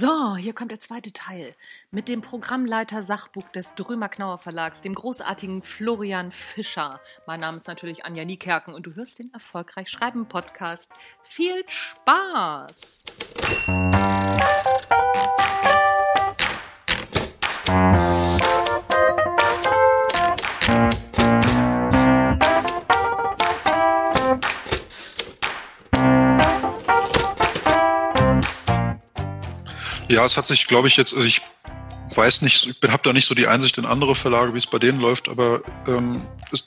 So, hier kommt der zweite Teil mit dem Programmleiter Sachbuch des Drömer Knauer Verlags, dem großartigen Florian Fischer. Mein Name ist natürlich Anja Niekerken und du hörst den Erfolgreich Schreiben Podcast. Viel Spaß! Ja, es hat sich, glaube ich, jetzt, also ich weiß nicht, ich habe da nicht so die Einsicht in andere Verlage, wie es bei denen läuft, aber ähm, es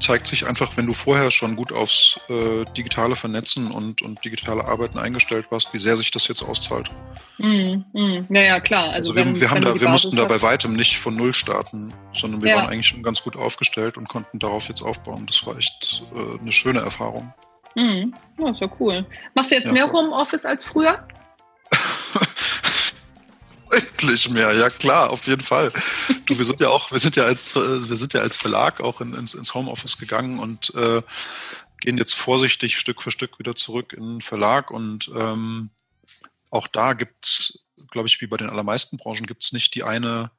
zeigt sich einfach, wenn du vorher schon gut aufs äh, digitale Vernetzen und, und digitale Arbeiten eingestellt warst, wie sehr sich das jetzt auszahlt. Mm, mm, ja, ja, klar. Also, also wir, wenn, wir, haben da, wir mussten da bei weitem nicht von Null starten, sondern wir ja. waren eigentlich schon ganz gut aufgestellt und konnten darauf jetzt aufbauen. Das war echt äh, eine schöne Erfahrung. Mm, das war cool. Machst du jetzt ja, mehr Homeoffice als früher? Deutlich mehr, ja klar, auf jeden Fall. Du, wir sind ja auch, wir sind ja als, wir sind ja als Verlag auch in, ins, ins Homeoffice gegangen und äh, gehen jetzt vorsichtig Stück für Stück wieder zurück in den Verlag und ähm, auch da gibt's, glaube ich, wie bei den allermeisten Branchen, gibt's nicht die eine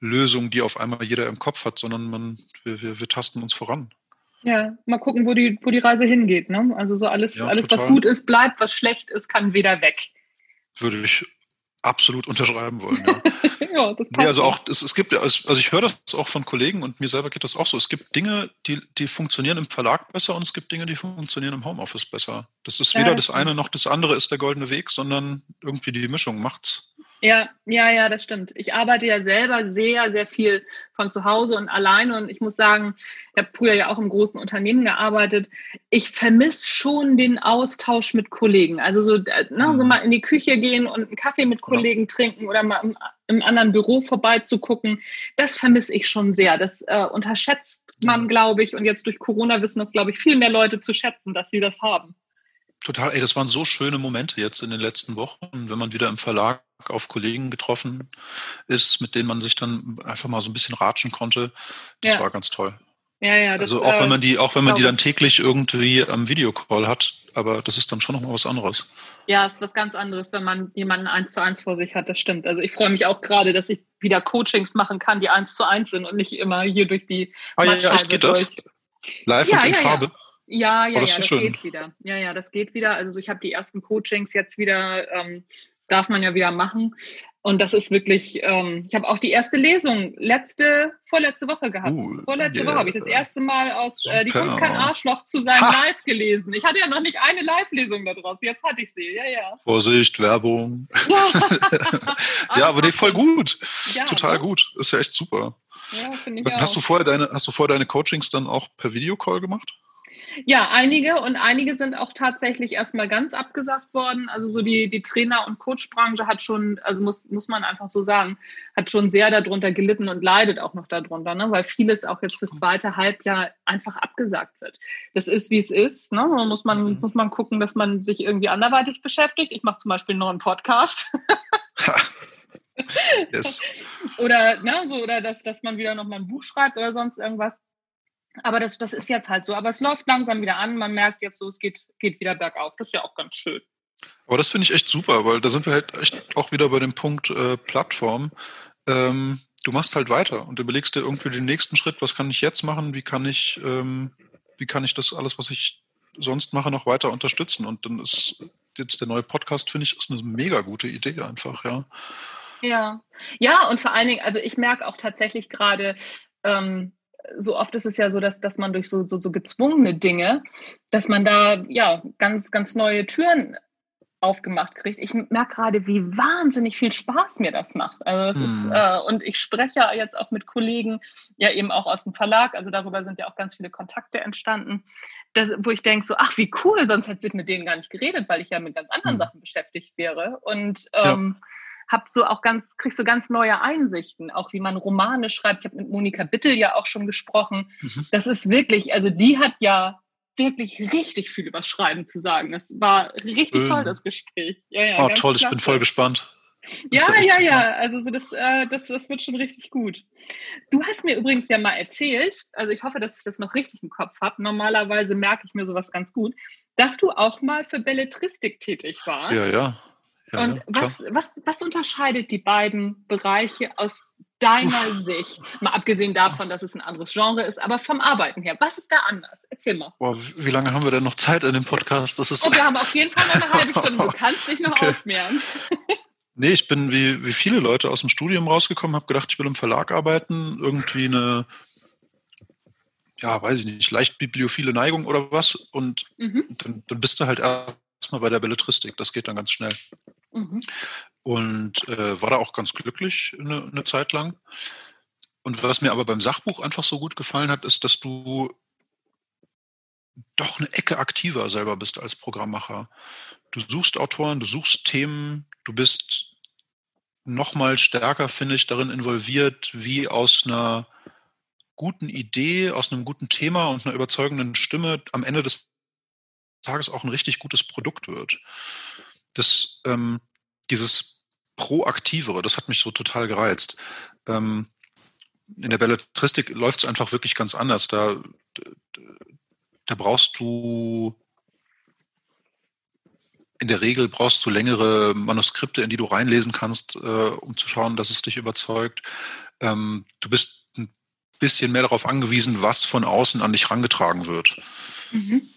Lösung, die auf einmal jeder im Kopf hat, sondern man, wir, wir, wir tasten uns voran. Ja, mal gucken, wo die, wo die Reise hingeht. Ne? Also so alles, ja, alles was gut ist, bleibt, was schlecht ist, kann wieder weg. Würde ich absolut unterschreiben wollen. Ja, ja das. Nee, also auch, es, es gibt, also ich höre das auch von Kollegen und mir selber geht das auch so. Es gibt Dinge, die, die funktionieren im Verlag besser und es gibt Dinge, die funktionieren im Homeoffice besser. Das ist weder ja, das eine noch das andere ist der goldene Weg, sondern irgendwie die Mischung macht's. Ja, ja, ja, das stimmt. Ich arbeite ja selber sehr, sehr viel von zu Hause und alleine. Und ich muss sagen, ich habe früher ja auch im großen Unternehmen gearbeitet. Ich vermisse schon den Austausch mit Kollegen. Also so, äh, ne, so mhm. mal in die Küche gehen und einen Kaffee mit Kollegen ja. trinken oder mal im, im, anderen Büro vorbeizugucken. Das vermisse ich schon sehr. Das äh, unterschätzt man, glaube ich. Und jetzt durch Corona wissen das, glaube ich, viel mehr Leute zu schätzen, dass sie das haben. Total, ey, das waren so schöne Momente jetzt in den letzten Wochen, wenn man wieder im Verlag auf Kollegen getroffen ist, mit denen man sich dann einfach mal so ein bisschen ratschen konnte. Das ja. war ganz toll. Ja, ja, das, also auch wenn man die, auch wenn man die dann täglich irgendwie am Videocall hat, aber das ist dann schon nochmal was anderes. Ja, ist was ganz anderes, wenn man jemanden eins zu eins vor sich hat, das stimmt. Also ich freue mich auch gerade, dass ich wieder Coachings machen kann, die eins zu eins sind und nicht immer hier durch die Ah ja, ja, echt geht das? Live ja, und in ja, Farbe? Ja, ja, oh, das ja, das schön. geht wieder. Ja, ja, das geht wieder. Also ich habe die ersten Coachings jetzt wieder, ähm, darf man ja wieder machen. Und das ist wirklich, ähm, ich habe auch die erste Lesung letzte, vorletzte Woche gehabt. Uh, vorletzte yeah. Woche habe ich das erste Mal aus äh, Die Kunst kein Arschloch zu sein ha. live gelesen. Ich hatte ja noch nicht eine Live-Lesung daraus. Jetzt hatte ich sie, ja, ja. Vorsicht, Werbung. ja, aber nee, voll gut. Ja, Total gut. Ist ja echt super. Ja, ich hast auch. du vorher deine, hast du vorher deine Coachings dann auch per Videocall gemacht? Ja, einige und einige sind auch tatsächlich erstmal ganz abgesagt worden. Also so die, die Trainer- und Coachbranche hat schon, also muss, muss man einfach so sagen, hat schon sehr darunter gelitten und leidet auch noch darunter, ne? weil vieles auch jetzt fürs zweite Halbjahr einfach abgesagt wird. Das ist, wie es ist. Ne? Da muss man, mhm. muss man gucken, dass man sich irgendwie anderweitig beschäftigt. Ich mache zum Beispiel einen neuen Podcast. yes. Oder, ne, so, oder dass, dass man wieder noch mal ein Buch schreibt oder sonst irgendwas. Aber das, das ist jetzt halt so. Aber es läuft langsam wieder an. Man merkt jetzt so, es geht, geht wieder bergauf. Das ist ja auch ganz schön. Aber das finde ich echt super, weil da sind wir halt echt auch wieder bei dem Punkt äh, Plattform. Ähm, du machst halt weiter und überlegst dir irgendwie den nächsten Schritt, was kann ich jetzt machen, wie kann ich, ähm, wie kann ich das alles, was ich sonst mache, noch weiter unterstützen. Und dann ist jetzt der neue Podcast, finde ich, ist eine mega gute Idee einfach, ja. Ja, ja, und vor allen Dingen, also ich merke auch tatsächlich gerade, ähm, so oft ist es ja so, dass, dass man durch so, so, so gezwungene Dinge, dass man da ja ganz, ganz neue Türen aufgemacht kriegt. Ich merke gerade, wie wahnsinnig viel Spaß mir das macht. Also das hm. ist, äh, und ich spreche jetzt auch mit Kollegen, ja eben auch aus dem Verlag, also darüber sind ja auch ganz viele Kontakte entstanden, dass, wo ich denke so, ach wie cool, sonst hätte ich mit denen gar nicht geredet, weil ich ja mit ganz anderen hm. Sachen beschäftigt wäre. Und ähm, ja hab so auch ganz, kriegst so ganz neue Einsichten, auch wie man Romane schreibt. Ich habe mit Monika Bittel ja auch schon gesprochen. Mhm. Das ist wirklich, also die hat ja wirklich richtig viel über Schreiben zu sagen. Das war richtig ähm. toll, das Gespräch. Ja, ja, oh, toll, klasse. ich bin voll gespannt. Ja, ja, ja, ja, also das, äh, das, das wird schon richtig gut. Du hast mir übrigens ja mal erzählt, also ich hoffe, dass ich das noch richtig im Kopf habe. Normalerweise merke ich mir sowas ganz gut, dass du auch mal für Belletristik tätig warst. Ja, ja. Ja, und was, was, was unterscheidet die beiden Bereiche aus deiner Uff. Sicht? Mal abgesehen davon, dass es ein anderes Genre ist, aber vom Arbeiten her. Was ist da anders? Erzähl mal. Boah, wie lange haben wir denn noch Zeit in dem Podcast? Das ist oh, wir haben auf jeden Fall noch eine halbe Stunde. Du kannst dich noch okay. ausmehren. Nee, ich bin wie, wie viele Leute aus dem Studium rausgekommen, habe gedacht, ich will im Verlag arbeiten, irgendwie eine, ja, weiß ich nicht, leicht bibliophile Neigung oder was. Und mhm. dann, dann bist du halt erstmal bei der Belletristik. Das geht dann ganz schnell. Mhm. Und äh, war da auch ganz glücklich eine, eine Zeit lang. Und was mir aber beim Sachbuch einfach so gut gefallen hat, ist, dass du doch eine Ecke aktiver selber bist als Programmmacher. Du suchst Autoren, du suchst Themen, du bist noch mal stärker, finde ich, darin involviert, wie aus einer guten Idee, aus einem guten Thema und einer überzeugenden Stimme am Ende des Tages auch ein richtig gutes Produkt wird. Das, ähm, dieses Proaktivere, das hat mich so total gereizt. Ähm, in der Belletristik läuft es einfach wirklich ganz anders. Da, da brauchst du in der Regel brauchst du längere Manuskripte, in die du reinlesen kannst, äh, um zu schauen, dass es dich überzeugt. Ähm, du bist ein bisschen mehr darauf angewiesen, was von außen an dich rangetragen wird. Mhm.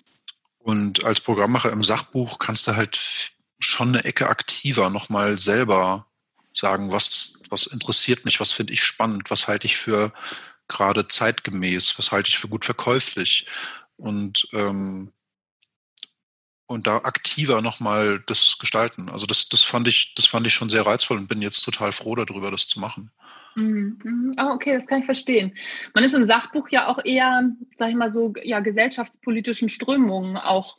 Und als Programmmacher im Sachbuch kannst du halt schon eine Ecke aktiver nochmal selber sagen, was, was interessiert mich, was finde ich spannend, was halte ich für gerade zeitgemäß, was halte ich für gut verkäuflich. Und ähm, und da aktiver nochmal das gestalten. Also das, das fand ich, das fand ich schon sehr reizvoll und bin jetzt total froh darüber, das zu machen. Mhm. Oh, okay, das kann ich verstehen. Man ist im Sachbuch ja auch eher, sag ich mal so, ja, gesellschaftspolitischen Strömungen auch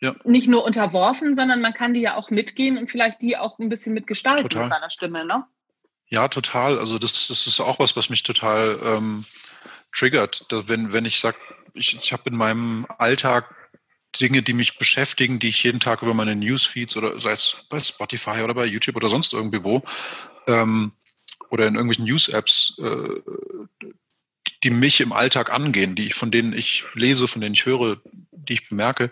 ja. nicht nur unterworfen, sondern man kann die ja auch mitgehen und vielleicht die auch ein bisschen mitgestalten total. mit seiner Stimme, ne? Ja, total. Also das, das ist auch was, was mich total ähm, triggert. Wenn, wenn ich sage, ich, ich habe in meinem Alltag Dinge, die mich beschäftigen, die ich jeden Tag über meine Newsfeeds oder sei es bei Spotify oder bei YouTube oder sonst irgendwie wo ähm, oder in irgendwelchen News-Apps, äh, die mich im Alltag angehen, die ich, von denen ich lese, von denen ich höre, die ich bemerke,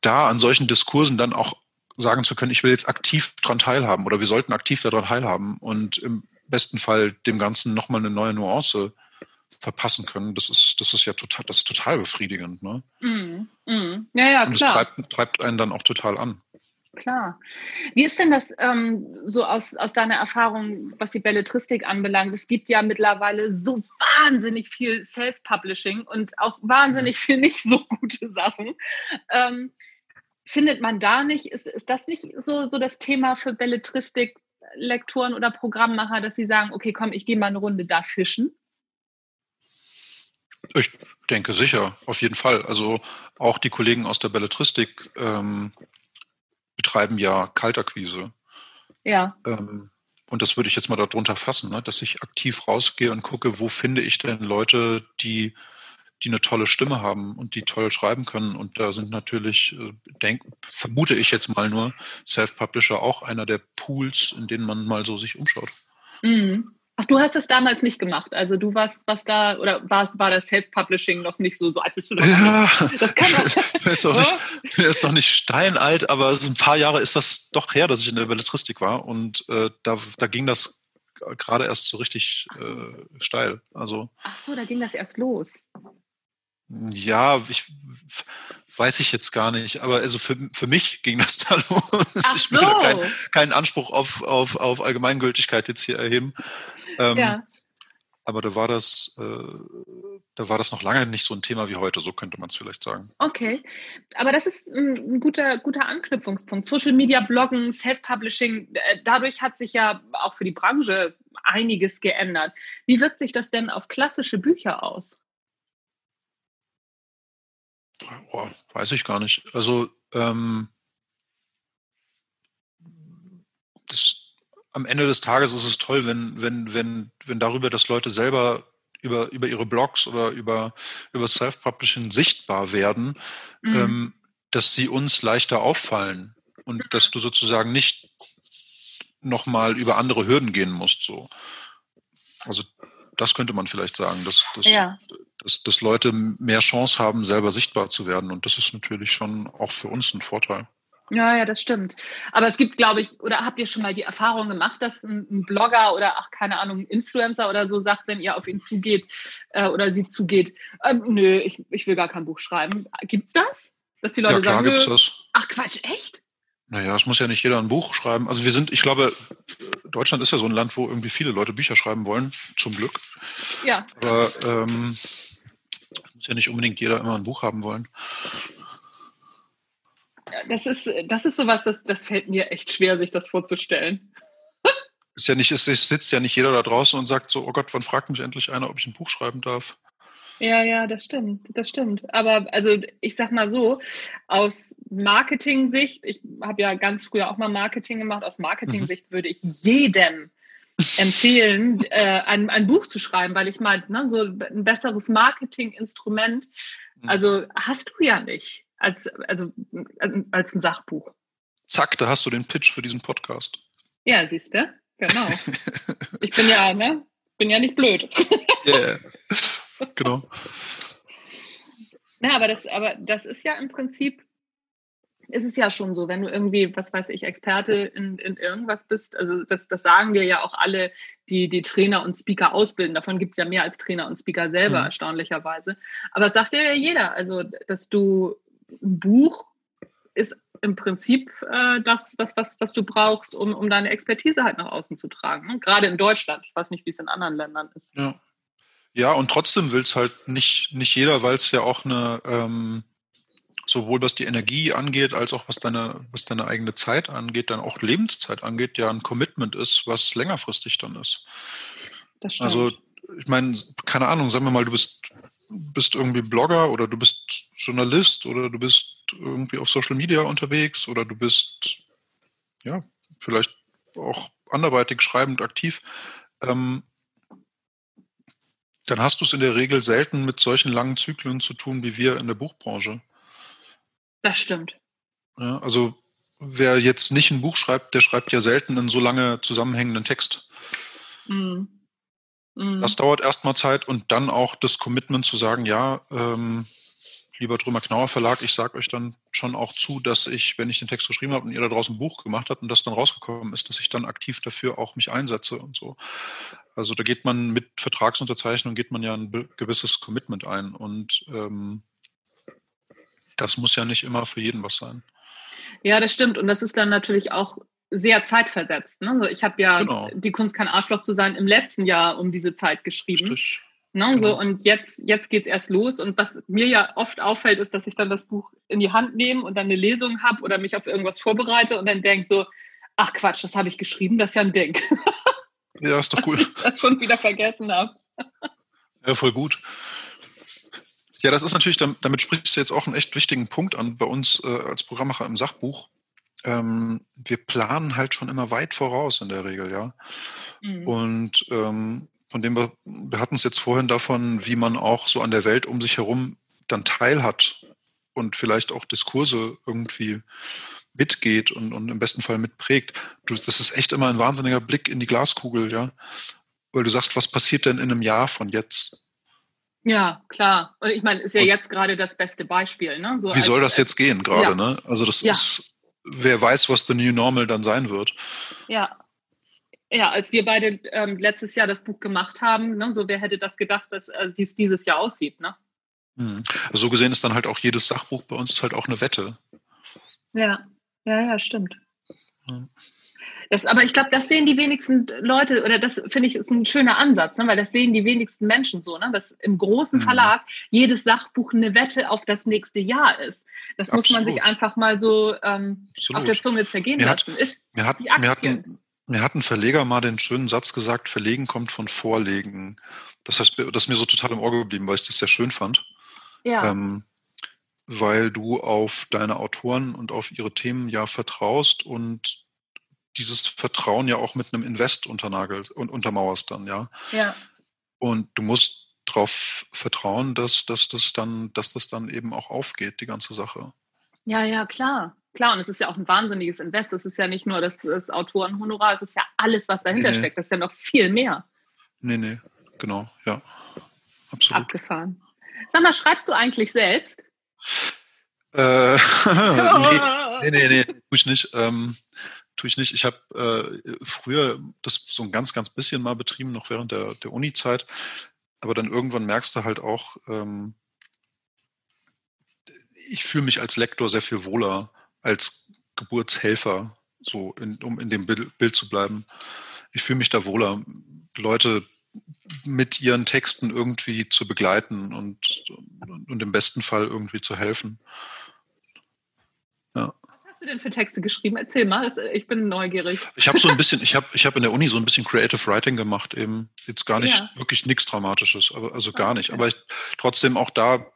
da an solchen Diskursen dann auch sagen zu können, ich will jetzt aktiv daran teilhaben oder wir sollten aktiv daran teilhaben und im besten Fall dem Ganzen nochmal eine neue Nuance verpassen können, das ist, das ist ja total, das ist total befriedigend. Ne? Mm, mm. Ja, ja, Und es treibt, treibt einen dann auch total an. Klar. Wie ist denn das ähm, so aus, aus deiner Erfahrung, was die Belletristik anbelangt? Es gibt ja mittlerweile so wahnsinnig viel Self-Publishing und auch wahnsinnig viel nicht so gute Sachen. Ähm, findet man da nicht, ist, ist das nicht so, so das Thema für Belletristik-Lektoren oder Programmmacher, dass sie sagen, okay, komm, ich gehe mal eine Runde da fischen? Ich denke sicher, auf jeden Fall. Also auch die Kollegen aus der Belletristik ähm, betreiben ja Kaltakquise. Ja. Ähm, und das würde ich jetzt mal darunter fassen, ne? dass ich aktiv rausgehe und gucke, wo finde ich denn Leute, die, die eine tolle Stimme haben und die toll schreiben können. Und da sind natürlich, äh, denk, vermute ich jetzt mal nur, Self-Publisher auch einer der Pools, in denen man mal so sich umschaut. Mhm. Ach, du hast das damals nicht gemacht. Also du warst, was da, oder war, war das Self-Publishing noch nicht so, so alt bist du doch Ja, das kann man. ist doch nicht, ist doch nicht steinalt, aber so ein paar Jahre ist das doch her, dass ich in der Belletristik war. Und äh, da, da ging das gerade erst so richtig äh, steil. Also, Ach so, da ging das erst los. Ja, ich weiß ich jetzt gar nicht, aber also für, für mich ging das da los. Ach ich will so. keinen kein Anspruch auf, auf, auf Allgemeingültigkeit jetzt hier erheben. Ähm, ja. Aber da war das, äh, da war das noch lange nicht so ein Thema wie heute, so könnte man es vielleicht sagen. Okay, aber das ist ein guter, guter Anknüpfungspunkt. Social Media, Bloggen, Self-Publishing, äh, dadurch hat sich ja auch für die Branche einiges geändert. Wie wirkt sich das denn auf klassische Bücher aus? Oh, weiß ich gar nicht. Also ähm, das, am Ende des Tages ist es toll, wenn, wenn, wenn, wenn darüber, dass Leute selber über, über ihre Blogs oder über, über Self-Publishing sichtbar werden, mhm. ähm, dass sie uns leichter auffallen und dass du sozusagen nicht nochmal über andere Hürden gehen musst. So. Also das könnte man vielleicht sagen, dass, dass, ja. Dass, dass Leute mehr Chance haben, selber sichtbar zu werden. Und das ist natürlich schon auch für uns ein Vorteil. Ja, ja, das stimmt. Aber es gibt, glaube ich, oder habt ihr schon mal die Erfahrung gemacht, dass ein, ein Blogger oder ach, keine Ahnung, ein Influencer oder so sagt, wenn ihr auf ihn zugeht äh, oder sie zugeht, ähm, nö, ich, ich will gar kein Buch schreiben. Gibt's das? Dass die Leute ja, klar sagen, gibt's nö, das. ach Quatsch, echt? Naja, es muss ja nicht jeder ein Buch schreiben. Also wir sind, ich glaube, Deutschland ist ja so ein Land, wo irgendwie viele Leute Bücher schreiben wollen, zum Glück. Ja. Aber ähm, muss ja nicht unbedingt jeder immer ein Buch haben wollen. Das ist, das ist sowas, das, das fällt mir echt schwer, sich das vorzustellen. Ist ja nicht, es sitzt ja nicht jeder da draußen und sagt so, oh Gott, wann fragt mich endlich einer, ob ich ein Buch schreiben darf? Ja, ja, das stimmt, das stimmt. Aber also ich sag mal so, aus Marketing-Sicht, ich habe ja ganz früher auch mal Marketing gemacht, aus Marketing-Sicht würde ich jedem empfehlen, äh, ein, ein Buch zu schreiben, weil ich meine, ne, so ein besseres Marketing-Instrument, also hast du ja nicht als, also, als ein Sachbuch. Zack, da hast du den Pitch für diesen Podcast. Ja, siehst du? Genau. Ich bin ja, ne? Bin ja nicht blöd. Yeah. Genau. Na, aber das, aber das ist ja im Prinzip, ist es ja schon so, wenn du irgendwie, was weiß ich, Experte in, in irgendwas bist, also das, das sagen dir ja auch alle, die die Trainer und Speaker ausbilden. Davon gibt es ja mehr als Trainer und Speaker selber, Mhm. erstaunlicherweise. Aber es sagt dir ja jeder, also dass du ein Buch ist im Prinzip äh, das, das was, was du brauchst, um, um deine Expertise halt nach außen zu tragen. Ne? Gerade in Deutschland. Ich weiß nicht, wie es in anderen Ländern ist. Ja. Ja, und trotzdem will es halt nicht, nicht jeder, weil es ja auch eine, ähm, sowohl was die Energie angeht, als auch was deine, was deine eigene Zeit angeht, dann auch Lebenszeit angeht, ja ein Commitment ist, was längerfristig dann ist. Das stimmt. Also, ich meine, keine Ahnung, sagen wir mal, du bist, bist irgendwie Blogger oder du bist Journalist oder du bist irgendwie auf Social Media unterwegs oder du bist, ja, vielleicht auch anderweitig schreibend aktiv. Ähm, dann hast du es in der Regel selten mit solchen langen Zyklen zu tun wie wir in der Buchbranche. Das stimmt. Ja, also wer jetzt nicht ein Buch schreibt, der schreibt ja selten einen so lange zusammenhängenden Text. Mhm. Mhm. Das dauert erstmal Zeit und dann auch das Commitment zu sagen, ja, ähm, lieber Drömer Knauer Verlag, ich sage euch dann schon auch zu, dass ich, wenn ich den Text geschrieben habe und ihr da draußen ein Buch gemacht habt und das dann rausgekommen ist, dass ich dann aktiv dafür auch mich einsetze und so. Also da geht man mit Vertragsunterzeichnung geht man ja ein gewisses Commitment ein und ähm, das muss ja nicht immer für jeden was sein. Ja, das stimmt. Und das ist dann natürlich auch sehr zeitversetzt. Ne? Also ich habe ja Genau. die Kunst kein Arschloch zu sein im letzten Jahr um diese Zeit geschrieben. Richtig. Ne? genau. So, und jetzt, jetzt geht's erst los. Und was mir ja oft auffällt, ist, dass ich dann das Buch in die Hand nehme und dann eine Lesung habe oder mich auf irgendwas vorbereite und dann denke so, ach Quatsch, das habe ich geschrieben, das ist ja ein Ding, Ja, ist doch cool. das schon wieder vergessen habe. Ja, voll gut. Ja, das ist natürlich, dam- damit sprichst du jetzt auch einen echt wichtigen Punkt an bei uns äh, als Programmmacher im Sachbuch. Ähm, wir planen halt schon immer weit voraus in der Regel, ja. Mhm. Und ähm, von dem wir, wir hatten es jetzt vorhin davon, wie man auch so an der Welt um sich herum dann teilhat und vielleicht auch Diskurse irgendwie mitgeht und, und im besten Fall mitprägt. Du, das ist echt immer ein wahnsinniger Blick in die Glaskugel, ja. Weil du sagst, was passiert denn in einem Jahr von jetzt? Ja, klar. Und ich meine, ist ja Und- jetzt gerade das beste Beispiel. Ne? So Wie soll das jetzt gehen gerade, ja. ne? Also das Ja. ist, wer weiß, was the new normal dann sein wird. Ja. Ja, als wir beide ähm, letztes Jahr das Buch gemacht haben, ne, so wer hätte das gedacht, dass äh, wie es dieses Jahr aussieht, ne? Mhm. So gesehen ist dann halt auch jedes Sachbuch bei uns ist halt auch eine Wette. Ja, ja, ja, stimmt. Ja. Das, aber ich glaube, das sehen die wenigsten Leute, oder das finde ich ist ein schöner Ansatz, ne? weil das sehen die wenigsten Menschen so, ne? dass im großen Mhm. Verlag jedes Sachbuch eine Wette auf das nächste Jahr ist. Das muss man sich Absolut. einfach mal so ähm, auf der Absolut. Zunge zergehen Mir hat- lassen. Ist Mir hat, mir, hat ein, mir hat ein Verleger mal den schönen Satz gesagt, Verlegen kommt von Vorlegen. Das heißt, das ist mir so total im Ohr geblieben, weil ich das sehr schön fand. ja. Ähm, weil du auf deine Autoren und auf ihre Themen ja vertraust und dieses Vertrauen ja auch mit einem Invest unternagelt und untermauerst dann, ja. ja. Und du musst darauf vertrauen, dass, dass, das dann, dass das dann eben auch aufgeht, die ganze Sache. Ja, ja, klar. Klar, und es ist ja auch ein wahnsinniges Invest. Es ist ja nicht nur das, das Autorenhonorar, es ist ja alles, was dahinter Nee. steckt. Das ist ja noch viel mehr Nee, nee, genau, ja. Absolut. abgefahren. Sag mal, schreibst du eigentlich selbst? Äh, nee, Nee, nee, nee, tue ich nicht. Ähm, tue ich nicht. Ich habe äh, früher das so ein ganz, ganz bisschen mal betrieben, noch während der, der Uni-Zeit. Aber dann irgendwann merkst du halt auch, ähm, ich fühle mich als Lektor sehr viel wohler als Geburtshelfer, so in, um in dem Bild, zu bleiben. Ich fühle mich da wohler, Leute mit ihren Texten irgendwie zu begleiten und, und, und im besten Fall irgendwie zu helfen. Ja du denn für Texte geschrieben? Erzähl mal, ich bin neugierig. Ich habe so ein bisschen, ich habe ich hab in der Uni so ein bisschen Creative Writing gemacht, eben jetzt gar nicht, ja. wirklich nichts Dramatisches, aber also gar nicht. Aber ich, trotzdem auch da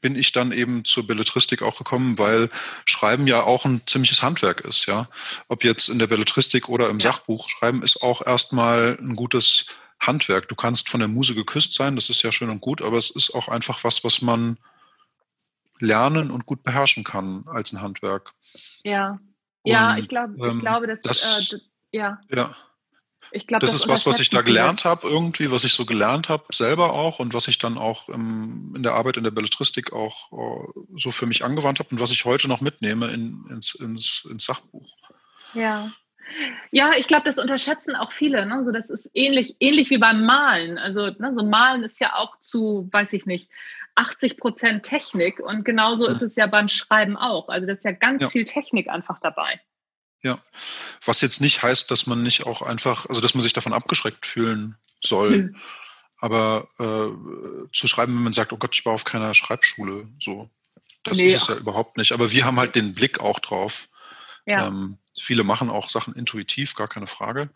bin ich dann eben zur Belletristik auch gekommen, weil Schreiben ja auch ein ziemliches Handwerk ist, ja. Ob jetzt in der Belletristik oder im ja. Sachbuch, Schreiben ist auch erstmal ein gutes Handwerk. Du kannst von der Muse geküsst sein, das ist ja schön und gut, aber es ist auch einfach was, was man lernen und gut beherrschen kann als ein Handwerk. Ja, ja, ich, glaub, ich ähm, glaube, dass, das, äh, ja. ja. Ich glaube, das, das ist was, was ich da gelernt habe, irgendwie, was ich so gelernt habe, selber auch und was ich dann auch im, in der Arbeit in der Belletristik auch uh, so für mich angewandt habe und was ich heute noch mitnehme in, ins, ins, ins Sachbuch. Ja. Ja, ich glaube, das unterschätzen auch viele. Ne? So, das ist ähnlich, ähnlich wie beim Malen. Also, ne, so Malen ist ja auch zu, weiß ich nicht, 80 Prozent Technik und genauso ja. ist es ja beim Schreiben auch. Also das ist ja ganz ja. viel Technik einfach dabei. Ja, was jetzt nicht heißt, dass man nicht auch einfach, also dass man sich davon abgeschreckt fühlen soll. Hm. Aber äh, zu schreiben, wenn man sagt, oh Gott, ich war auf keiner Schreibschule, so, das nee, ist es ja überhaupt nicht. Aber wir haben halt den Blick auch drauf. Ja. Ähm, viele machen auch Sachen intuitiv, gar keine Frage.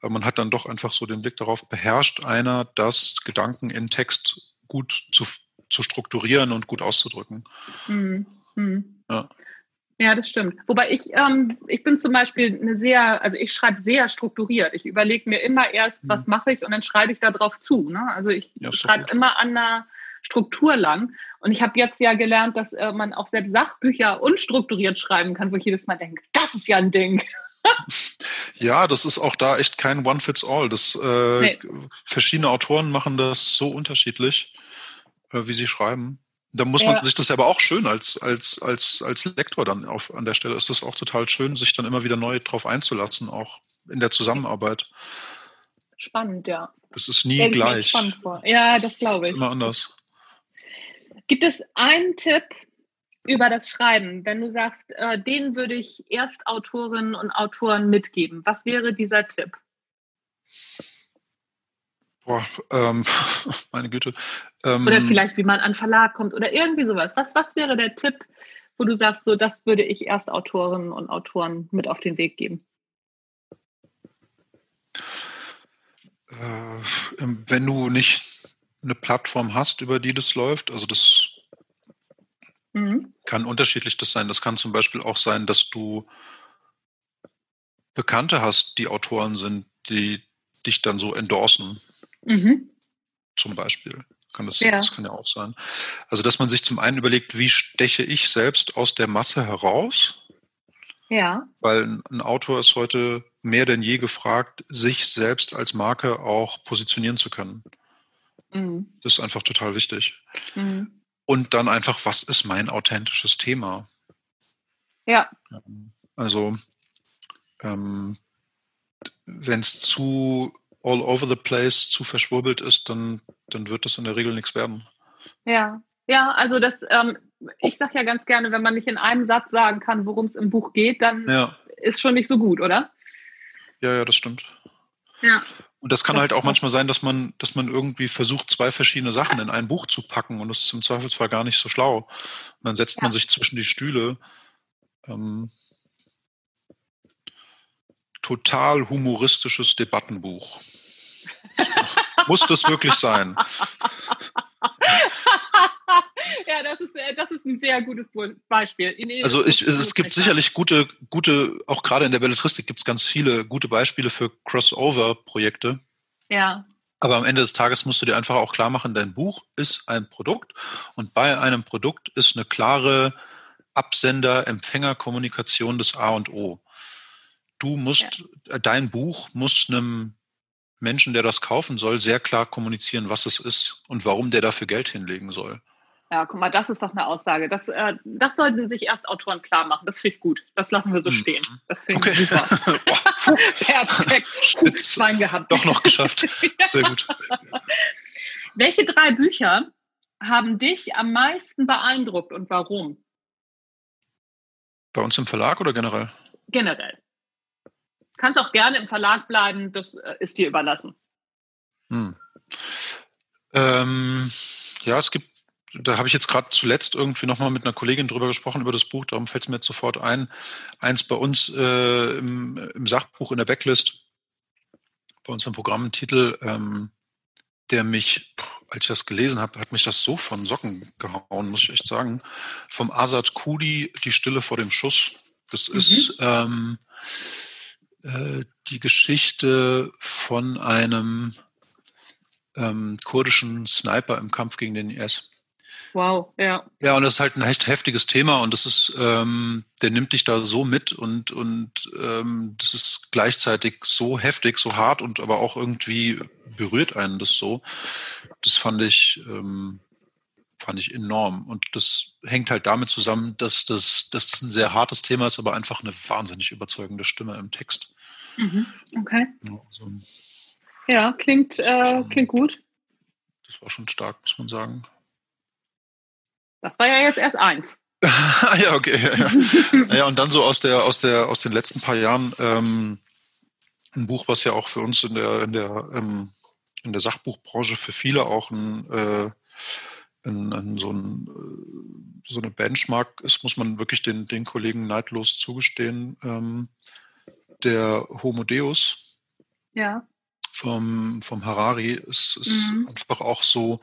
Aber man hat dann doch einfach so den Blick darauf, beherrscht einer das Gedanken in Text gut zu zu strukturieren und gut auszudrücken. Mhm. Mhm. Ja. Ja, das stimmt. Wobei ich, ähm, ich bin zum Beispiel eine sehr, also ich schreibe sehr strukturiert. Ich überlege mir immer erst, mhm. was mache ich und dann schreibe ich da drauf zu. Ne? Also ich ja, schreibe immer an einer Struktur lang. Und ich habe jetzt ja gelernt, dass äh, man auch selbst Sachbücher unstrukturiert schreiben kann, wo ich jedes Mal denke, das ist ja ein Ding. ja, das ist auch da echt kein One-Fits-All. äh, nee. Verschiedene Autoren machen das so unterschiedlich. Äh, wie sie schreiben. Da muss man sich das aber auch schön als, als, als, als Lektor dann auf, an der Stelle ist das auch total schön, sich dann immer wieder neu drauf einzulassen, auch in der Zusammenarbeit. Spannend, ja. Das ist nie gleich. Ja, das glaube ich. Immer anders. Gibt es einen Tipp über das Schreiben, wenn du sagst, äh, den würde ich Erstautorinnen und Autoren mitgeben? Was wäre dieser Tipp? Boah, ähm, meine Güte. Ähm, oder vielleicht, wie man an Verlag kommt oder irgendwie sowas. Was, was wäre der Tipp, wo du sagst, so das würde ich erst Autorinnen und Autoren mit auf den Weg geben? Äh, wenn du nicht eine Plattform hast, über die das läuft, also das mhm. kann unterschiedlich das sein. Das kann zum Beispiel auch sein, dass du Bekannte hast, die Autoren sind, die dich dann so endorsen. Mhm. Zum Beispiel. Kann das, ja. das kann ja auch sein. Also, dass man sich zum einen überlegt, wie steche ich selbst aus der Masse heraus? Ja. Weil ein Autor ist heute mehr denn je gefragt, sich selbst als Marke auch positionieren zu können. Mhm. Das ist einfach total wichtig. Mhm. Und dann einfach, was ist mein authentisches Thema? Ja. Also, ähm, wenn es zu all over the place zu verschwurbelt ist, dann, dann wird das in der Regel nichts werden. Ja, ja, also das, ähm, ich sage ja ganz gerne, wenn man nicht in einem Satz sagen kann, worum es im Buch geht, dann ja. ist schon nicht so gut, oder? Ja, ja, das stimmt. Ja. Und das kann halt auch manchmal sein, dass man, dass man irgendwie versucht, zwei verschiedene Sachen in ein Buch zu packen und das ist im Zweifelsfall gar nicht so schlau. Und dann setzt ja. man sich zwischen die Stühle. Ähm, total humoristisches Debattenbuch. Muss das wirklich sein? ja, das ist, äh, das ist ein sehr gutes Beispiel. Also ich, es gibt sicherlich gute, gute, auch gerade in der Belletristik gibt es ganz viele gute Beispiele für Crossover-Projekte. Ja. Aber am Ende des Tages musst du dir einfach auch klar machen, dein Buch ist ein Produkt und bei einem Produkt ist eine klare Absender-Empfänger-Kommunikation des A und O. Du musst, ja. dein Buch muss einem Menschen, der das kaufen soll, sehr klar kommunizieren, was es ist und warum der dafür Geld hinlegen soll. Ja, guck mal, das ist doch eine Aussage. Das, äh, das sollten sich erst Autoren klar machen. Das finde ich gut. Das lassen wir so hm. stehen. Das finde ich okay. super. Perfekt. Spitz. Schwein gehabt. Doch noch geschafft. Sehr gut. Welche drei Bücher haben dich am meisten beeindruckt und warum? Bei uns im Verlag oder generell? Generell. Kannst auch gerne im Verlag bleiben, das äh, ist dir überlassen. Hm. Ähm, ja, es gibt da habe ich jetzt gerade zuletzt irgendwie nochmal mit einer Kollegin drüber gesprochen, über das Buch, darum fällt es mir jetzt sofort ein. Eins bei uns äh, im, im, Sachbuch in der Backlist, bei uns im Programmtitel, ähm, der mich, als ich das gelesen habe, hat mich das so von Socken gehauen, muss ich echt sagen. Vom Azad Kudi, Die Stille vor dem Schuss. Das mhm. ist ähm, äh, die Geschichte von einem ähm, kurdischen Sniper im Kampf gegen den IS. Wow, ja. Ja, und das ist halt ein echt heftiges Thema und das ist, ähm, der nimmt dich da so mit und, und ähm, das ist gleichzeitig so heftig, so hart und aber auch irgendwie berührt einen das so. Das fand ich, ähm, fand ich enorm. Und das hängt halt damit zusammen, dass das, dass das ein sehr hartes Thema ist, aber einfach eine wahnsinnig überzeugende Stimme im Text. Mhm. Okay. Ja, so. ja klingt, äh, klingt gut. Das war schon stark, muss man sagen. Das war ja jetzt erst eins. ja, okay. Ja, ja. ja, und dann so aus der, aus der, aus den letzten paar Jahren ähm, ein Buch, was ja auch für uns in der, in der, ähm, in der Sachbuchbranche für viele auch ein, äh, ein, ein, so, ein, äh, so eine Benchmark ist, muss man wirklich den, den Kollegen neidlos zugestehen. Ähm, der Homo Deus ja. vom, vom Harari ist, ist mhm. einfach auch so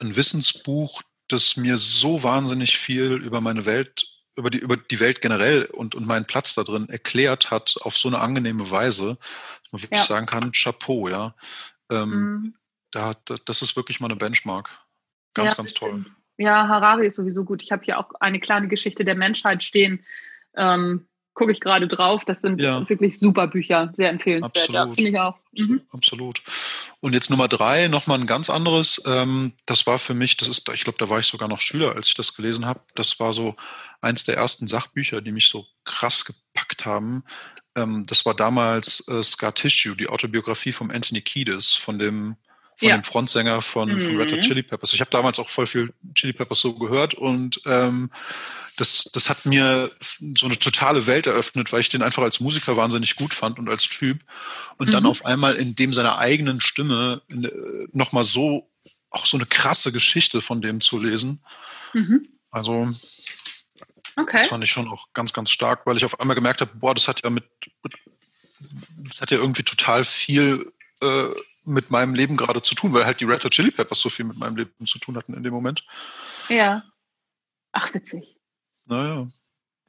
ein Wissensbuch, das mir so wahnsinnig viel über meine Welt, über die, über die Welt generell und, und meinen Platz da drin erklärt hat, auf so eine angenehme Weise, dass man wirklich ja. sagen kann, Chapeau, ja. Ähm, mhm. da, da, das ist wirklich mal eine Benchmark. Ganz, ja, ganz toll. Ja, Harari ist sowieso gut. Ich habe hier auch eine kleine Geschichte der Menschheit stehen. Ähm, Gucke ich gerade drauf. Das sind ja. wirklich super Bücher, sehr empfehlenswert. Absolut. Ja, ich auch. Mhm. Absolut. Und jetzt Nummer drei, nochmal ein ganz anderes. Ähm, das war für mich, das ist, ich glaube, da war ich sogar noch Schüler, als ich das gelesen habe. Das war so eins der ersten Sachbücher, die mich so krass gepackt haben. Ähm, das war damals äh, Scar Tissue, die Autobiografie von Anthony Kiedis, von dem von ja. dem Frontsänger von, mhm. von Red Hot mhm. Chili Peppers. Ich habe damals auch voll viel Chili Peppers so gehört und ähm, das, das hat mir so eine totale Welt eröffnet, weil ich den einfach als Musiker wahnsinnig gut fand und als Typ. Und mhm. dann auf einmal in dem seiner eigenen Stimme äh, nochmal so, auch so eine krasse Geschichte von dem zu lesen. Mhm. Also, okay. das fand ich schon auch ganz, ganz stark, weil ich auf einmal gemerkt habe, boah, das hat ja mit, das hat ja irgendwie total viel äh, mit meinem Leben gerade zu tun, weil halt die Red Hot Chili Peppers so viel mit meinem Leben zu tun hatten in dem Moment. Ja. Ach, witzig. Naja.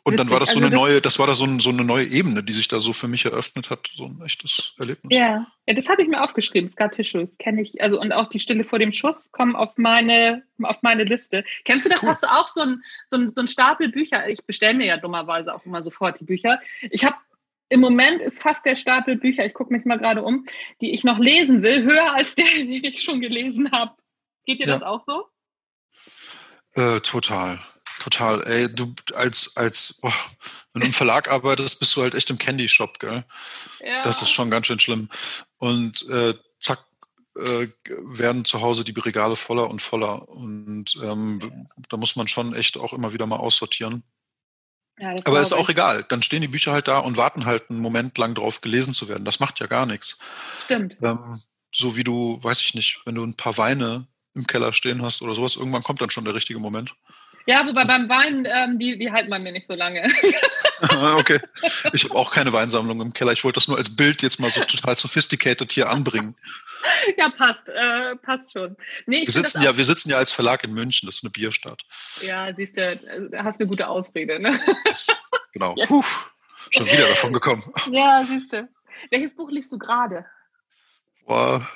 Und witzig. dann war das so also eine das neue, das war da so, ein, so, eine neue Ebene, die sich da so für mich eröffnet hat, so ein echtes Erlebnis. Ja, ja das habe ich mir aufgeschrieben, Scar Tissues, kenne ich, also und auch die Stille vor dem Schuss kommen auf meine, auf meine Liste. Kennst du das? Cool. Hast du auch so ein, so ein, so ein Stapel Bücher? Ich bestelle mir ja dummerweise auch immer sofort die Bücher. Ich habe im Moment ist fast der Stapel Bücher, ich gucke mich mal gerade um, die ich noch lesen will, höher als der, den ich schon gelesen habe. Geht dir ja. das auch so? Äh, total. Total. Ey, du als, als, oh, wenn du im Verlag arbeitest, bist du halt echt im Candy Shop, gell? Ja. Das ist schon ganz schön schlimm. Und äh, zack, äh, werden zu Hause die Regale voller und voller. Und ähm, da muss man schon echt auch immer wieder mal aussortieren. Ja, Aber ist auch egal. Dann stehen die Bücher halt da und warten halt einen Moment lang drauf, gelesen zu werden. Das macht ja gar nichts. Stimmt. Ähm, so wie du, weiß ich nicht, wenn du ein paar Weine im Keller stehen hast oder sowas, irgendwann kommt dann schon der richtige Moment. Ja, wobei beim Wein, ähm, die, die halten bei mir nicht so lange. Ah, okay. Ich habe auch keine Weinsammlung im Keller. Ich wollte das nur als Bild jetzt mal so total sophisticated hier anbringen. Ja, passt, äh, passt schon. Nee, wir, sitzen ja, wir sitzen ja als Verlag in München, das ist eine Bierstadt. Ja, siehst du, da hast eine gute Ausrede, ne? Das, genau. Ja. Puh, schon wieder davon gekommen. Ja, siehst du. Welches Buch liest du gerade? Boah,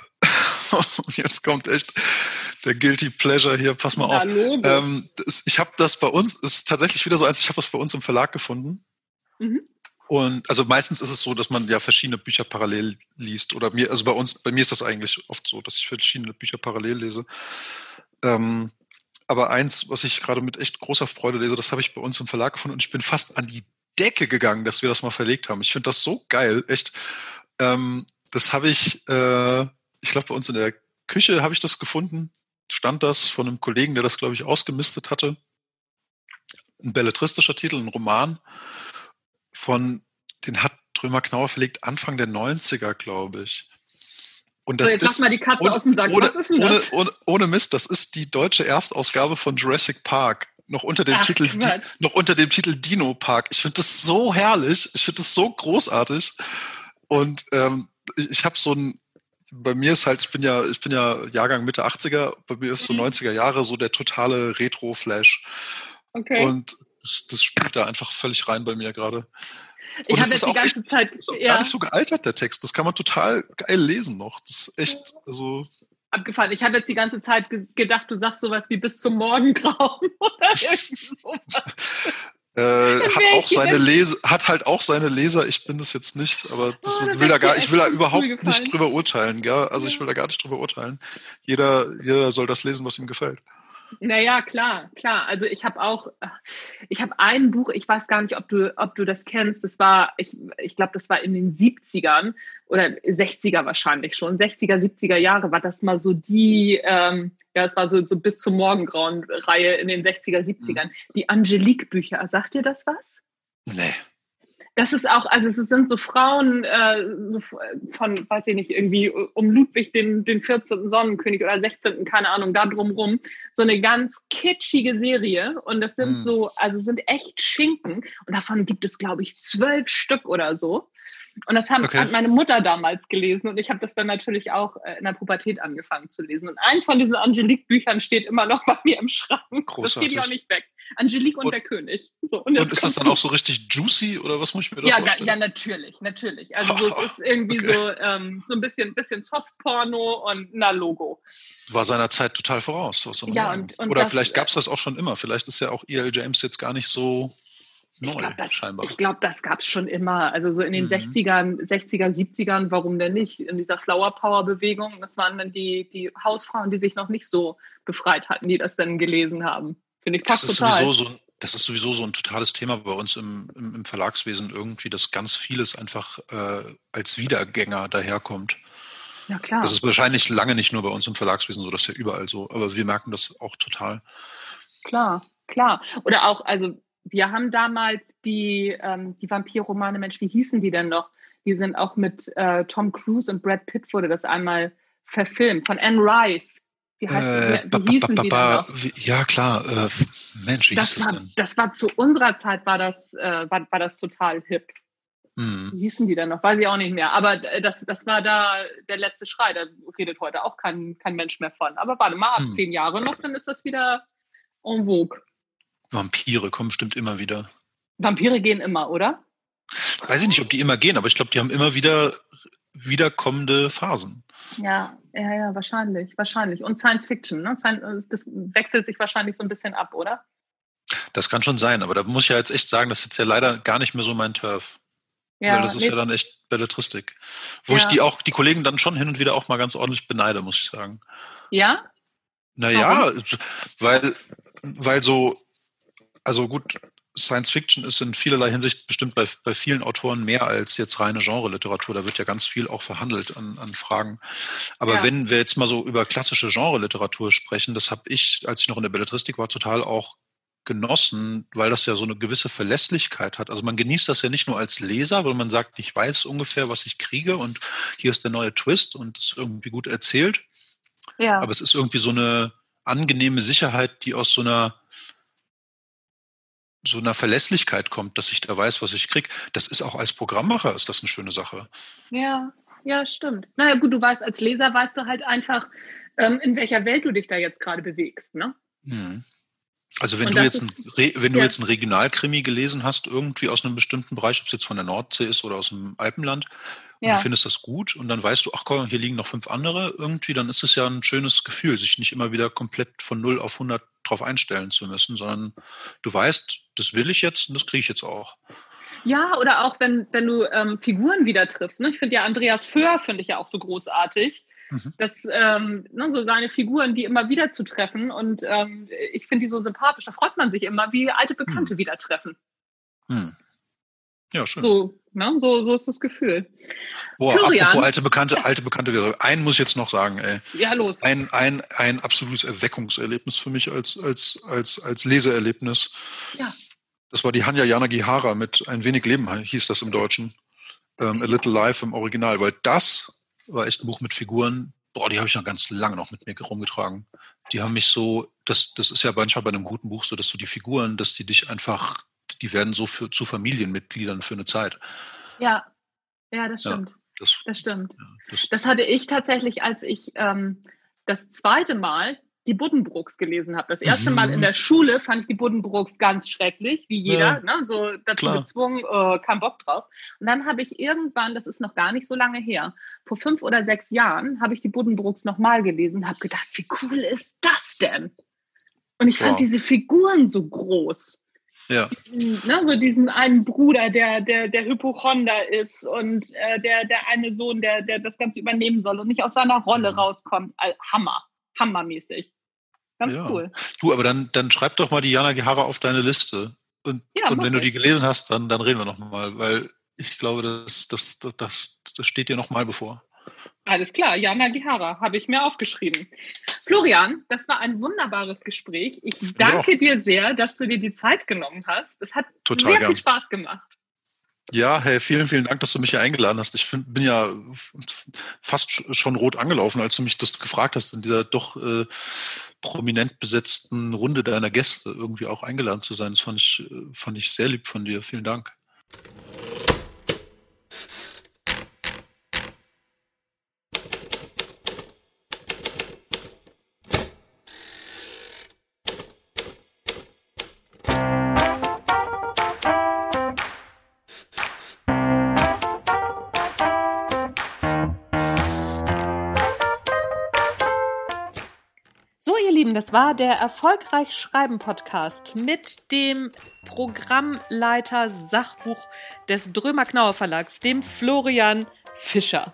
jetzt kommt echt der Guilty Pleasure hier, pass mal auf. Ähm, das, ich habe das bei uns, ist tatsächlich wieder so eins, ich habe das bei uns im Verlag gefunden. Mhm. Und also meistens ist es so, dass man ja verschiedene Bücher parallel liest. Oder mir, also bei uns, bei mir ist das eigentlich oft so, dass ich verschiedene Bücher parallel lese. Ähm, Aber eins, was ich gerade mit echt großer Freude lese, das habe ich bei uns im Verlag gefunden und ich bin fast an die Decke gegangen, dass wir das mal verlegt haben. Ich finde das so geil, echt. Ähm, das habe ich, äh, ich glaube, bei uns in der Küche habe ich das gefunden. Stand das von einem Kollegen, der das, glaube ich, ausgemistet hatte. Ein belletristischer Titel, ein Roman von, den hat Trömer Knauer verlegt Anfang der 90er, glaube ich. Und das so, jetzt ist, mal die Katze ohne, aus dem Sack. Ohne, ohne, ohne, ohne, Mist, das ist die deutsche Erstausgabe von Jurassic Park. Noch unter dem Ach, Titel, noch unter dem Titel Dino Park. Ich finde das so herrlich. Ich finde das so großartig. Und ähm, ich, ich habe so ein, bei mir ist halt, ich bin ja, ich bin ja Jahrgang Mitte 80er, bei mir ist so 90er mhm. Jahre so der totale Retro-Flash. Okay. Und das, das spielt da einfach völlig rein bei mir gerade. Ich habe jetzt die ganze echt, Zeit. Ist ja. gar nicht so gealtert, der Text. Das kann man total geil lesen noch. Das ist echt, also. Abgefallen. Ich habe jetzt die ganze Zeit ge gedacht, du sagst sowas wie bis zum Morgengrauen oder irgendwie sowas. Äh, hat auch seine Leser, hat halt auch seine Leser. Ich bin das jetzt nicht, aber das, oh, das will da gar, ich will da überhaupt nicht drüber urteilen, gell? Also ja. ich will da gar nicht drüber urteilen. Jeder, jeder soll das lesen, was ihm gefällt. Naja, klar, klar. Also ich habe auch, ich habe ein Buch, ich weiß gar nicht, ob du, ob du das kennst. Das war, ich, ich glaube, das war in den 70ern oder 60er wahrscheinlich schon. 60er, 70er Jahre war das mal so die, ähm, ja, es war so, so bis zur Morgengrauen-Reihe in den 60er, 70ern. Mhm. Die Angelique-Bücher. Sagt dir das was? Nee das ist auch, also es sind so Frauen äh, so von, weiß ich nicht, irgendwie um Ludwig den, den 14. Sonnenkönig oder 16., keine Ahnung, da drumrum. So eine ganz kitschige Serie. Und das sind mm. so, also sind echt Schinken. Und davon gibt es, glaube ich, zwölf Stück oder so. Und das haben, okay. hat meine Mutter damals gelesen und ich habe das dann natürlich auch äh, in der Pubertät angefangen zu lesen. Und eins von diesen Angelique-Büchern steht immer noch bei mir im Schrank. Großartig. Das geht ja auch nicht weg. Angelique und, und der König. So, und, und ist das dann auch so richtig juicy oder was muss ich mir da ja, vorstellen? Ja, natürlich, natürlich. Also so, es ist irgendwie okay. so, ähm, so ein bisschen, bisschen Softporno und na Logo. War seiner Zeit total voraus. Was ja, und, und oder vielleicht gab es das auch schon immer. Vielleicht ist ja auch E.L. James jetzt gar nicht so neu, ich glaub, das, scheinbar. Ich glaube, das gab es schon immer. Also so in den mhm. 60ern, 60er, 70ern, warum denn nicht? In dieser Flower Power Bewegung, das waren dann die, die Hausfrauen, die sich noch nicht so befreit hatten, die das dann gelesen haben. Finde ich passt das ist total. Sowieso so, das ist sowieso so ein totales Thema bei uns im, im, im Verlagswesen irgendwie, dass ganz vieles einfach äh, als Wiedergänger daherkommt. Ja, klar. Das ist wahrscheinlich lange nicht nur bei uns im Verlagswesen so, das ist ja überall so, aber wir merken das auch total. Klar, klar. Oder auch, also wir haben damals die, ähm, die Vampirromane, Mensch, wie hießen die denn noch? Die sind auch mit äh, Tom Cruise und Brad Pitt wurde das einmal verfilmt, von Anne Rice. Wie, heißt, äh, wie, wie hießen die noch? Ja, klar. Äh, Mensch, wie das hieß war, das denn? Das war zu unserer Zeit, war das, äh, war, war das total hip. Hm. Wie hießen die denn noch? Weiß ich auch nicht mehr. Aber äh, das, das war da der letzte Schrei. Da redet heute auch kein, kein Mensch mehr von. Aber warte mal, ab hm. zehn Jahre noch, dann ist das wieder en vogue. Vampire kommen bestimmt immer wieder. Vampire gehen immer, oder? Weiß ich nicht, ob die immer gehen, aber ich glaube, die haben immer wieder wiederkommende Phasen. Ja, ja, ja, wahrscheinlich, wahrscheinlich. Und Science Fiction, ne? Das wechselt sich wahrscheinlich so ein bisschen ab, oder? Das kann schon sein, aber da muss ich ja jetzt echt sagen, das ist jetzt ja leider gar nicht mehr so mein Turf. Ja, Weil das ist nee. ja dann echt Belletristik. Wo ja. ich die auch, die Kollegen dann schon hin und wieder auch mal ganz ordentlich beneide, muss ich sagen. Ja? Naja, weil, weil so also gut, Science Fiction ist in vielerlei Hinsicht bestimmt bei, bei vielen Autoren mehr als jetzt reine Genre-Literatur. Da wird ja ganz viel auch verhandelt an, an Fragen. Aber ja. wenn wir jetzt mal so über klassische Genre-Literatur sprechen, das habe ich, als ich noch in der Belletristik war, total auch genossen, weil das ja so eine gewisse Verlässlichkeit hat. Also man genießt das ja nicht nur als Leser, weil man sagt, ich weiß ungefähr, was ich kriege und hier ist der neue Twist und es ist irgendwie gut erzählt. Ja. Aber es ist irgendwie so eine angenehme Sicherheit, die aus so einer so einer Verlässlichkeit kommt, dass ich da weiß, was ich kriege. Das ist auch als Programmmacher ist das eine schöne Sache. Ja, ja, stimmt. Naja, gut, du weißt, als Leser weißt du halt einfach, ähm, in welcher Welt du dich da jetzt gerade bewegst, ne? Hm. Also wenn Und du jetzt ein, wenn du ja. jetzt ein Regionalkrimi gelesen hast, irgendwie aus einem bestimmten Bereich, ob es jetzt von der Nordsee ist oder aus dem Alpenland, und ja. du findest das gut und dann weißt du, ach komm, hier liegen noch fünf andere irgendwie, dann ist es ja ein schönes Gefühl, sich nicht immer wieder komplett von 0 auf 100 drauf einstellen zu müssen, sondern du weißt, das will ich jetzt und das kriege ich jetzt auch. Ja, oder auch wenn, wenn du ähm, Figuren wieder triffst. Ne? Ich finde ja Andreas Föhr, finde ich ja auch so großartig. Mhm. Das, ähm, ne, so seine Figuren, die immer wieder zu treffen. Und ähm, ich finde die so sympathisch. Da freut man sich immer, wie alte Bekannte mhm. wieder treffen. Mhm. Ja, schön. So, ne, so, so ist das Gefühl. Boah, Florian. apropos alte Bekannte, alte Bekannte. Einen muss ich jetzt noch sagen, ey. Ja, los. Ein, ein, ein absolutes Erweckungserlebnis für mich als, als, als, als Leseerlebnis. Ja. Das war die Hanya Yanagihara mit Ein wenig Leben, hieß das im Deutschen. Ähm, A Little Life im Original, weil das war echt ein Buch mit Figuren, boah, die habe ich noch ganz lange noch mit mir rumgetragen. Die haben mich so, das, das ist ja manchmal bei einem guten Buch so, dass du die Figuren, dass die dich einfach, die werden so für, zu Familienmitgliedern für eine Zeit. Ja, ja, das stimmt. Ja, das, das, stimmt. Ja, das, das, hatte ich tatsächlich, als ich ähm, das zweite Mal die Buddenbrooks gelesen habe. Das erste Mal in der Schule fand ich die Buddenbrooks ganz schrecklich, wie jeder, ja, ne? so dazu klar. gezwungen, äh, kein Bock drauf. Und dann habe ich irgendwann, das ist noch gar nicht so lange her, vor fünf oder sechs Jahren, habe ich die Buddenbrooks nochmal gelesen und habe gedacht, wie cool ist das denn? Und ich fand wow. diese Figuren so groß. Ja. Ne, so diesen einen Bruder, der, der, der Hypochonder ist und äh, der, der eine Sohn, der, der das Ganze übernehmen soll und nicht aus seiner Rolle mhm. rauskommt. Hammer hammermäßig. Ganz ja. cool. Du, aber dann, dann schreib doch mal die Jana Gehara auf deine Liste. Und, ja, und wenn du die gelesen hast, dann, dann reden wir nochmal, weil ich glaube, das, das, das, das, das steht dir nochmal bevor. Alles klar, Jana Gihara habe ich mir aufgeschrieben. Florian, das war ein wunderbares Gespräch. Ich danke dir sehr, dass du dir die Zeit genommen hast. Es hat Total sehr gern. viel Spaß gemacht. Ja, hey, vielen, vielen Dank, dass du mich hier eingeladen hast. Ich find, bin ja fast schon rot angelaufen, als du mich das gefragt hast, in dieser doch äh, prominent besetzten Runde deiner Gäste irgendwie auch eingeladen zu sein. Das fand ich, äh, fand ich sehr lieb von dir. Vielen Dank. War der Erfolgreich Schreiben Podcast mit dem Programmleiter Sachbuch des Drömer Knauer Verlags, dem Florian Fischer.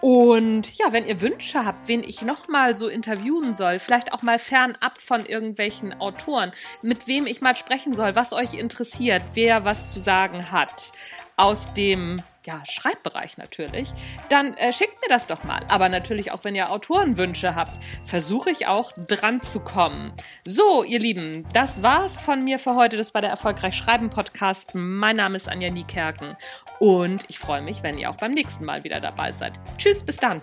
Und ja, wenn ihr Wünsche habt, wen ich nochmal so interviewen soll, vielleicht auch mal fernab von irgendwelchen Autoren, mit wem ich mal sprechen soll, was euch interessiert, wer was zu sagen hat, aus dem ja, Schreibbereich natürlich, dann äh, schickt mir das doch mal. Aber natürlich auch, wenn ihr Autorenwünsche habt, versuche ich auch dran zu kommen. So, ihr Lieben, das war's von mir für heute. Das war der Erfolgreich Schreiben Podcast. Mein Name ist Anja Niekerken und ich freue mich, wenn ihr auch beim nächsten Mal wieder dabei seid. Tschüss, bis dann.